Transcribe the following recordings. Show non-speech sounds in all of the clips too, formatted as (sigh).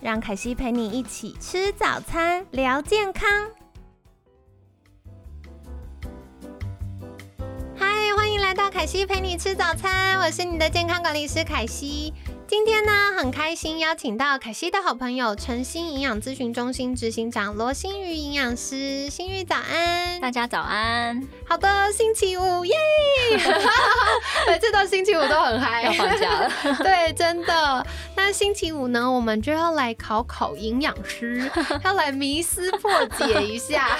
让凯西陪你一起吃早餐，聊健康。嗨，欢迎来到凯西陪你吃早餐，我是你的健康管理师凯西。今天呢，很开心邀请到凯西的好朋友诚心营养咨询中心执行长罗新宇营养师，新宇早安，大家早安。好的，星期五耶，(laughs) 每次到星期五都很嗨，要放假了。(laughs) 对，真的。那星期五呢，我们就要来考考营养师，(laughs) 要来迷思破解一下。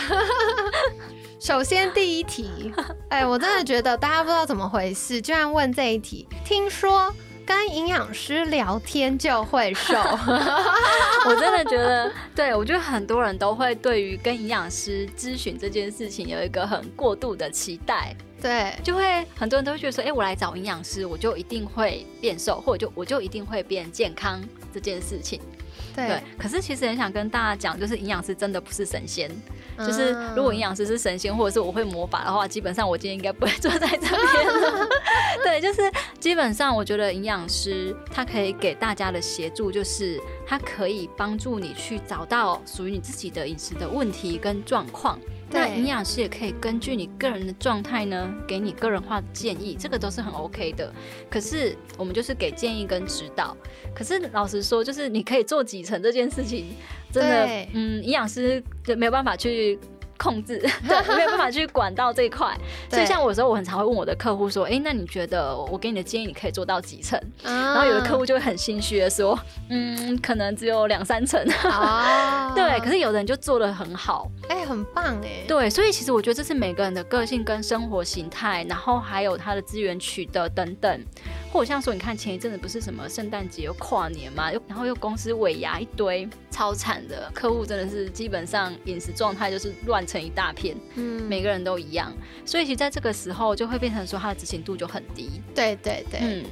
(laughs) 首先第一题，哎，我真的觉得大家不知道怎么回事，居然问这一题。听说。跟营养师聊天就会瘦，(laughs) 我真的觉得，对我觉得很多人都会对于跟营养师咨询这件事情有一个很过度的期待，对，就会很多人都会觉得说，哎，我来找营养师，我就一定会变瘦，或者就我就一定会变健康。这件事情。对，可是其实很想跟大家讲，就是营养师真的不是神仙。就是如果营养师是神仙，或者是我会魔法的话，基本上我今天应该不会坐在这边了。(laughs) 对，就是基本上我觉得营养师他可以给大家的协助，就是他可以帮助你去找到属于你自己的饮食的问题跟状况。那营养师也可以根据你个人的状态呢，给你个人化的建议，这个都是很 OK 的。可是我们就是给建议跟指导。可是老实说，就是你可以做几层这件事情，真的，嗯，营养师就没有办法去。控制 (laughs) 对，没有办法去管到这一块，(laughs) 所以像我有时候我很常会问我的客户说，哎，那你觉得我给你的建议你可以做到几成？然后有的客户就会很心虚的说，嗯，可能只有两三成。(laughs) 对，可是有的人就做的很好，哎，很棒哎。对，所以其实我觉得这是每个人的个性跟生活形态，然后还有他的资源取得等等。或者像说，你看前一阵子不是什么圣诞节又跨年嘛，又然后又公司尾牙一堆，超惨的客户真的是基本上饮食状态就是乱成一大片，嗯，每个人都一样，所以其实在这个时候就会变成说他的执行度就很低，对对对，嗯。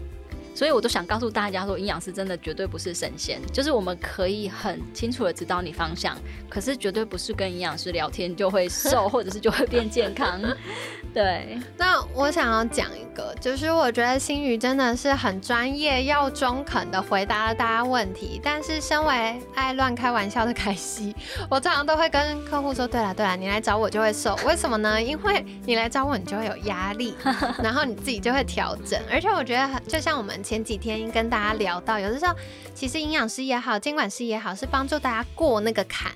所以我都想告诉大家说，营养师真的绝对不是神仙，就是我们可以很清楚的指导你方向，可是绝对不是跟营养师聊天就会瘦，(laughs) 或者是就会变健康。(laughs) 对。那我想要讲一个，就是我觉得心宇真的是很专业又中肯的回答了大家问题，但是身为爱乱开玩笑的凯西，我常常都会跟客户说，对了对了，你来找我就会瘦，为什么呢？因为你来找我，你就会有压力，(laughs) 然后你自己就会调整，而且我觉得就像我们。前几天跟大家聊到，有的时候其实营养师也好，监管师也好，是帮助大家过那个坎。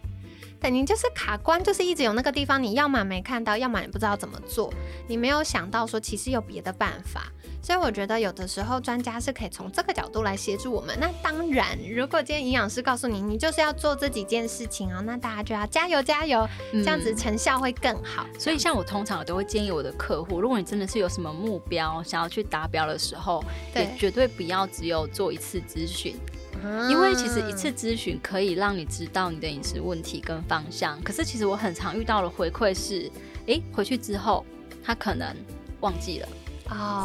等于就是卡关，就是一直有那个地方，你要么没看到，要么你不知道怎么做，你没有想到说其实有别的办法。所以我觉得有的时候专家是可以从这个角度来协助我们。那当然，如果今天营养师告诉你，你就是要做这几件事情啊，那大家就要加油加油，这样子成效会更好。所以像我通常我都会建议我的客户，如果你真的是有什么目标想要去达标的时候，也绝对不要只有做一次咨询。因为其实一次咨询可以让你知道你的饮食问题跟方向，可是其实我很常遇到的回馈是，诶，回去之后他可能忘记了。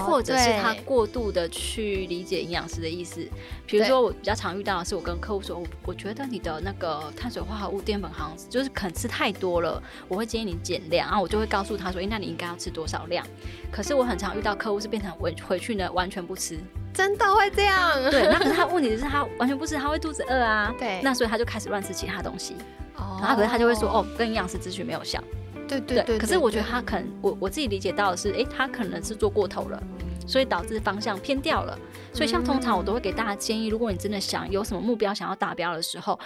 或者是他过度的去理解营养师的意思，比如说我比较常遇到的是，我跟客户说，我我觉得你的那个碳水化合物、淀粉好像就是可能吃太多了，我会建议你减量，然后我就会告诉他说，哎，那你应该要吃多少量？可是我很常遇到客户是变成回回去呢完全不吃，真的会这样？对，那可是他问题是他完全不吃，他会肚子饿啊，对，那所以他就开始乱吃其他东西，哦，然后可是他就会说，哦，跟营养师咨询没有效。对对对，可是我觉得他可能，我我自己理解到的是，哎，他可能是做过头了，所以导致方向偏掉了。所以像通常我都会给大家建议，如果你真的想有什么目标想要达标的时候，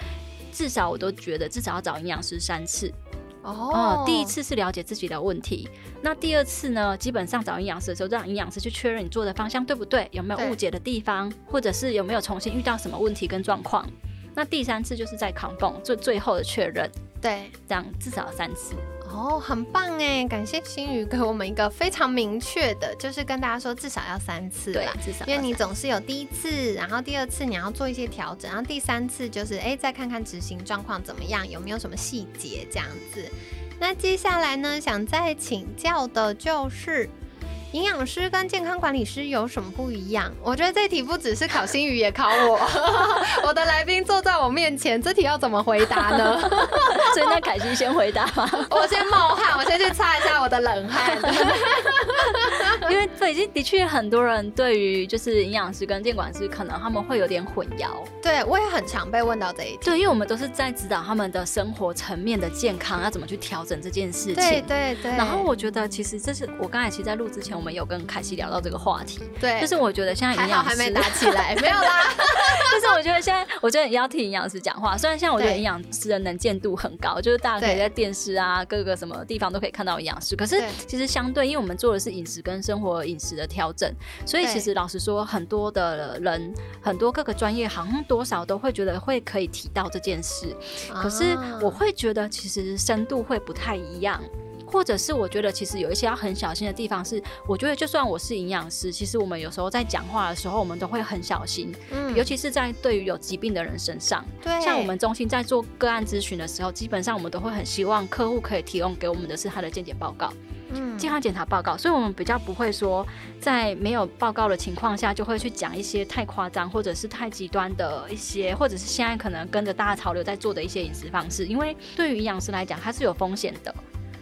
至少我都觉得至少要找营养师三次。哦，第一次是了解自己的问题，那第二次呢，基本上找营养师的时候，让营养师去确认你做的方向对不对，有没有误解的地方，或者是有没有重新遇到什么问题跟状况。那第三次就是在扛泵最最后的确认。对，这样至少三次。哦，很棒哎！感谢心宇给我们一个非常明确的，就是跟大家说至少要三次啦，至少，因为你总是有第一次，然后第二次你要做一些调整，然后第三次就是哎再看看执行状况怎么样，有没有什么细节这样子。那接下来呢，想再请教的就是。营养师跟健康管理师有什么不一样？我觉得这题不只是考新语，也考我。(laughs) 我的来宾坐在我面前，这题要怎么回答呢？(laughs) 所以那凯西先回答吧？我先冒汗，我先去擦一下我的冷汗。(laughs) 因为最近的确很多人对于就是营养师跟监管师，可能他们会有点混淆。对我也很常被问到这一题。对，因为我们都是在指导他们的生活层面的健康要怎么去调整这件事情。对对对。然后我觉得其实这是我刚才其实在录之前。我们有跟凯西聊到这个话题，对，就是我觉得现在营养师还没打起来，(laughs) 没有啦。(laughs) 就是我觉得现在，我觉得也要替营养师讲话。虽然现在我觉得营养师的能见度很高，就是大家可以在电视啊各个什么地方都可以看到营养师。可是其实相对，因为我们做的是饮食跟生活饮食的调整，所以其实老实说，很多的人，很多各个专业好像多少都会觉得会可以提到这件事。可是我会觉得，其实深度会不太一样。或者是我觉得其实有一些要很小心的地方，是我觉得就算我是营养师，其实我们有时候在讲话的时候，我们都会很小心，嗯，尤其是在对于有疾病的人身上，对，像我们中心在做个案咨询的时候，基本上我们都会很希望客户可以提供给我们的是他的健检报告，嗯，健康检查报告，所以我们比较不会说在没有报告的情况下，就会去讲一些太夸张或者是太极端的一些，或者是现在可能跟着大家潮流在做的一些饮食方式，因为对于营养师来讲，它是有风险的。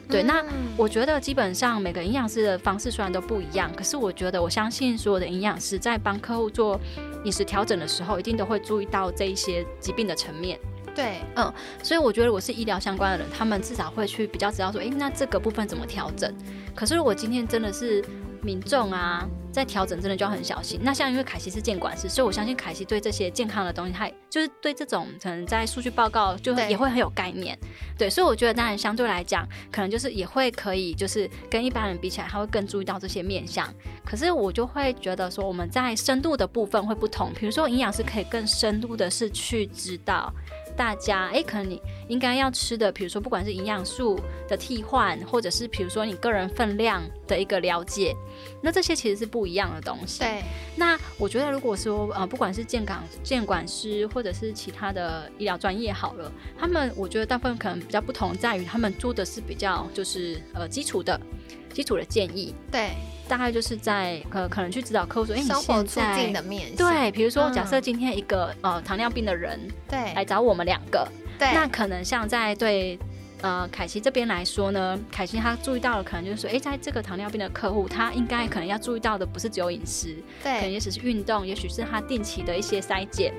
对，那我觉得基本上每个营养师的方式虽然都不一样，可是我觉得我相信所有的营养师在帮客户做饮食调整的时候，一定都会注意到这一些疾病的层面。对，嗯，所以我觉得我是医疗相关的人，他们至少会去比较知道说，诶，那这个部分怎么调整？可是如果今天真的是。民众啊，在调整真的就要很小心。那像因为凯西是监管师，所以我相信凯西对这些健康的东西，他就是对这种可能在数据报告就也会很有概念。对，所以我觉得当然相对来讲，可能就是也会可以，就是跟一般人比起来，他会更注意到这些面相。可是我就会觉得说，我们在深度的部分会不同。比如说营养师可以更深度的是去知道。大家哎，可能你应该要吃的，比如说不管是营养素的替换，或者是比如说你个人分量的一个了解，那这些其实是不一样的东西。对。那我觉得，如果说呃，不管是健康健管师，或者是其他的医疗专业好了，他们我觉得大部分可能比较不同，在于他们做的是比较就是呃基础的基础的建议。对。大概就是在呃可能去指导客户说，哎，你现在的面对，比如说假设今天一个呃糖尿病的人对来找我们两个，对，那可能像在对呃凯西这边来说呢，凯西他注意到了，可能就是说，哎，在这个糖尿病的客户，他应该可能要注意到的不是只有饮食，对，可能也许是运动，也许是他定期的一些筛检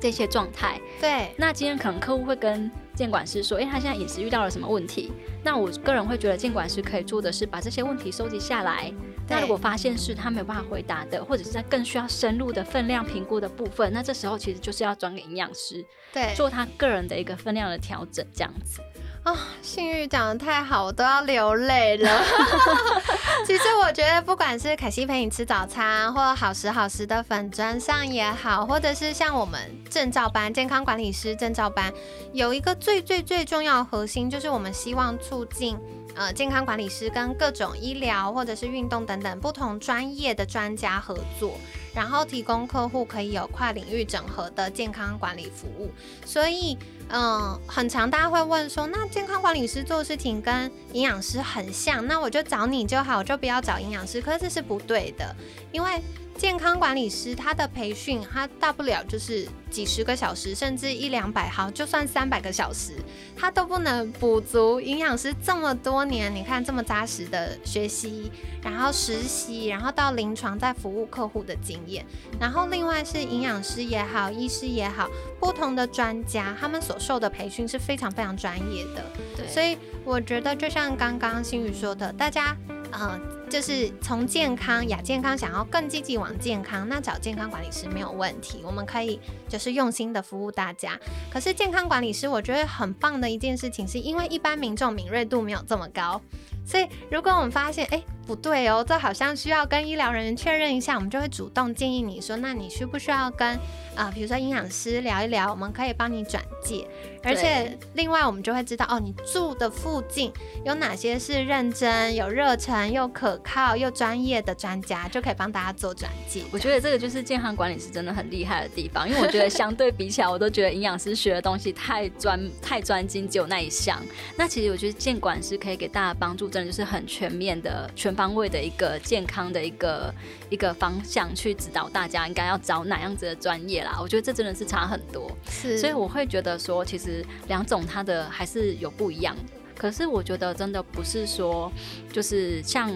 这些状态，对。那今天可能客户会跟监管师说，哎，他现在饮食遇到了什么问题？那我个人会觉得监管师可以做的是把这些问题收集下来。那如果发现是他没有办法回答的，或者是在更需要深入的分量评估的部分，那这时候其实就是要转给营养师，对，做他个人的一个分量的调整，这样子。啊，信誉讲的太好，我都要流泪了。(laughs) (laughs) (laughs) 其实我觉得，不管是凯西陪你吃早餐，或好时好时的粉砖上也好，或者是像我们证照班健康管理师证照班，有一个最最最重要核心，就是我们希望促进。呃，健康管理师跟各种医疗或者是运动等等不同专业的专家合作，然后提供客户可以有跨领域整合的健康管理服务。所以，嗯，很常大家会问说，那健康管理师做事情跟营养师很像，那我就找你就好，我就不要找营养师。可是这是不对的，因为。健康管理师他的培训，他大不了就是几十个小时，甚至一两百号，就算三百个小时，他都不能补足营养师这么多年，你看这么扎实的学习，然后实习，然后到临床在服务客户的经验，然后另外是营养师也好，医师也好，不同的专家，他们所受的培训是非常非常专业的。对，所以我觉得就像刚刚新宇说的，大家，嗯。就是从健康亚健康想要更积极往健康，那找健康管理师没有问题，我们可以就是用心的服务大家。可是健康管理师我觉得很棒的一件事情，是因为一般民众敏锐度没有这么高，所以如果我们发现哎不对哦，这好像需要跟医疗人员确认一下，我们就会主动建议你说，那你需不需要跟啊比如说营养师聊一聊，我们可以帮你转介。而且另外我们就会知道哦，你住的附近有哪些是认真、有热忱、又可靠又专业的专家，就可以帮大家做转介。我觉得这个就是健康管理师真的很厉害的地方，因为我觉得相对比起来，我都觉得营养师学的东西太专、太专精，只有那一项。那其实我觉得健管师可以给大家帮助，真的就是很全面的、全方位的一个健康的一个一个方向去指导大家应该要找哪样子的专业啦。我觉得这真的是差很多，是，所以我会觉得说，其实。两种它的还是有不一样的，可是我觉得真的不是说就是像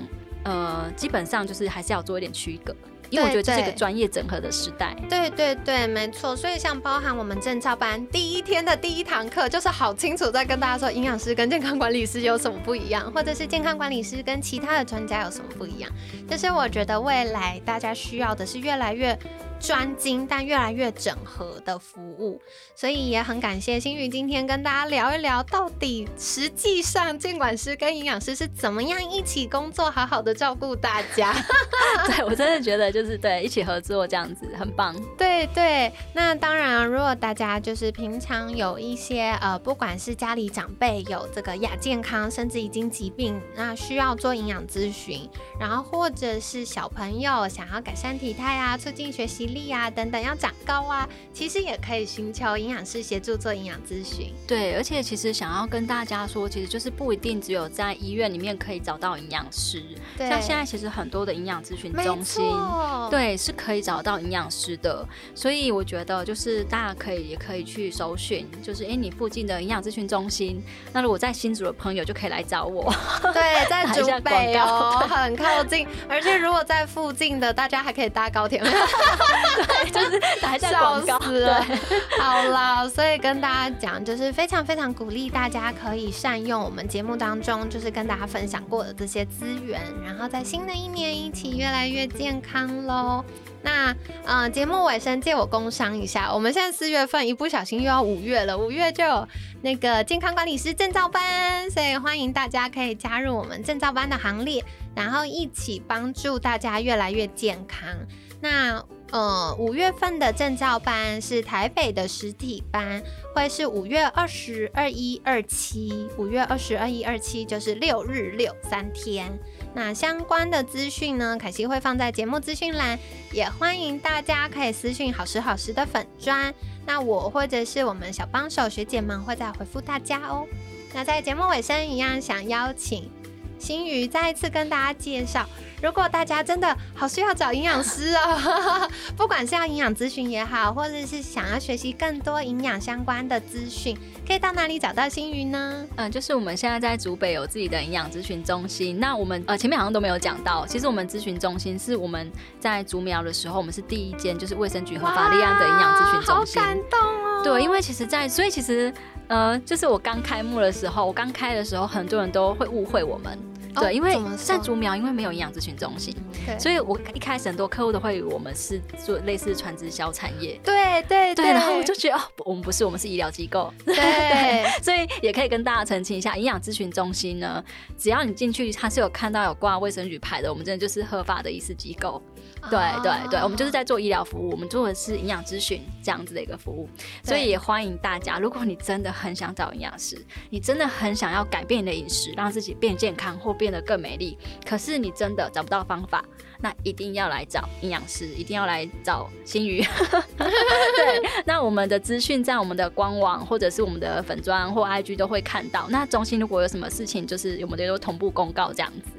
呃，基本上就是还是要做一点区隔。因为我觉得这是一个专业整合的时代。对对对，没错。所以像包含我们证照班第一天的第一堂课，就是好清楚在跟大家说，营养师跟健康管理师有什么不一样，或者是健康管理师跟其他的专家有什么不一样。就是我觉得未来大家需要的是越来越专精，但越来越整合的服务。所以也很感谢星宇今天跟大家聊一聊，到底实际上监管师跟营养师是怎么样一起工作，好好的照顾大家。(laughs) 对我真的觉得就。就是对，一起合作这样子很棒。对对，那当然，如果大家就是平常有一些呃，不管是家里长辈有这个亚健康，甚至已经疾病，那需要做营养咨询，然后或者是小朋友想要改善体态啊，促进学习力啊等等，要长高啊，其实也可以寻求营养师协助做营养咨询。对，而且其实想要跟大家说，其实就是不一定只有在医院里面可以找到营养师，像现在其实很多的营养咨询中心。对，是可以找到营养师的，所以我觉得就是大家可以也可以去搜寻，就是哎，你附近的营养咨询中心。那如果在新竹的朋友就可以来找我。(laughs) 对，在竹北哦，(laughs) 很靠近。而且如果在附近的，大家还可以搭高铁。(laughs) 对，就是还在广告。对，好啦，所以跟大家讲，就是非常非常鼓励大家可以善用我们节目当中就是跟大家分享过的这些资源，然后在新的一年一起越来越健康。喽，那嗯，节目尾声借我工商一下，我们现在四月份一不小心又要五月了，五月就有那个健康管理师证照班，所以欢迎大家可以加入我们证照班的行列，然后一起帮助大家越来越健康。那呃，五月份的证照班是台北的实体班，会是五月二十二、一、二七，五月二十二、一、二七就是六日六三天。那相关的资讯呢，凯西会放在节目资讯栏，也欢迎大家可以私讯好时好时的粉砖，那我或者是我们小帮手学姐们会再回复大家哦。那在节目尾声一样，想邀请新宇再一次跟大家介绍。如果大家真的好需要找营养师哦，(laughs) 不管是要营养咨询也好，或者是想要学习更多营养相关的资讯，可以到哪里找到新鱼呢？嗯，就是我们现在在竹北有自己的营养咨询中心。那我们呃前面好像都没有讲到，其实我们咨询中心是我们在竹苗的时候，我们是第一间就是卫生局和法立案的营养咨询中心。好感动哦！对，因为其实，在所以其实呃，就是我刚开幕的时候，我刚开的时候，很多人都会误会我们。对，因为在竹苗，因为没有营养咨询中心，所以我一开始很多客户都会以为我们是做类似传直销产业。对对对，然后我就觉得哦，我们不是，我们是医疗机构。(laughs) 对，所以也可以跟大家澄清一下，营养咨询中心呢，只要你进去，它是有看到有挂卫生局牌的，我们真的就是合法的医师机构。对对对，我们就是在做医疗服务，我们做的是营养咨询这样子的一个服务，所以也欢迎大家，如果你真的很想找营养师，你真的很想要改变你的饮食，让自己变健康或变得更美丽，可是你真的找不到方法，那一定要来找营养师，一定要来找新宇。(laughs) 对，那我们的资讯在我们的官网或者是我们的粉砖或 IG 都会看到。那中心如果有什么事情，就是我们都同步公告这样子。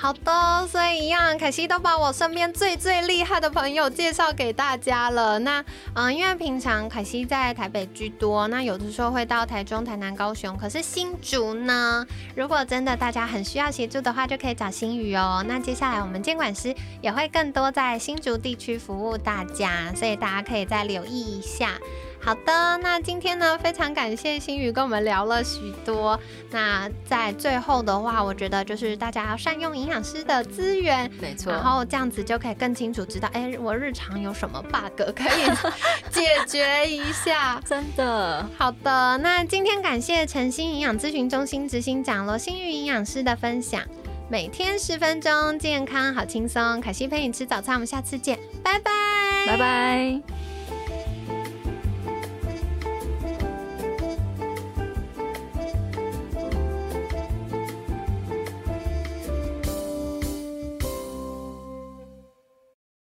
好的，所以一样，凯西都把我身边最最厉害的朋友介绍给大家了。那嗯，因为平常凯西在台北居多，那有的时候会到台中、台南、高雄。可是新竹呢，如果真的大家很需要协助的话，就可以找新宇哦。那接下来我们监管师也会更多在新竹地区服务大家，所以大家可以再留意一下。好的，那今天呢，非常感谢新宇跟我们聊了许多。那在最后的话，我觉得就是大家要善用营养师的资源，没错，然后这样子就可以更清楚知道，哎，我日常有什么 bug 可以 (laughs) 解决一下。真的，好的，那今天感谢诚心营养咨询中心执行长罗新宇营养师的分享。每天十分钟，健康好轻松。凯西陪你吃早餐，我们下次见，拜拜，拜拜。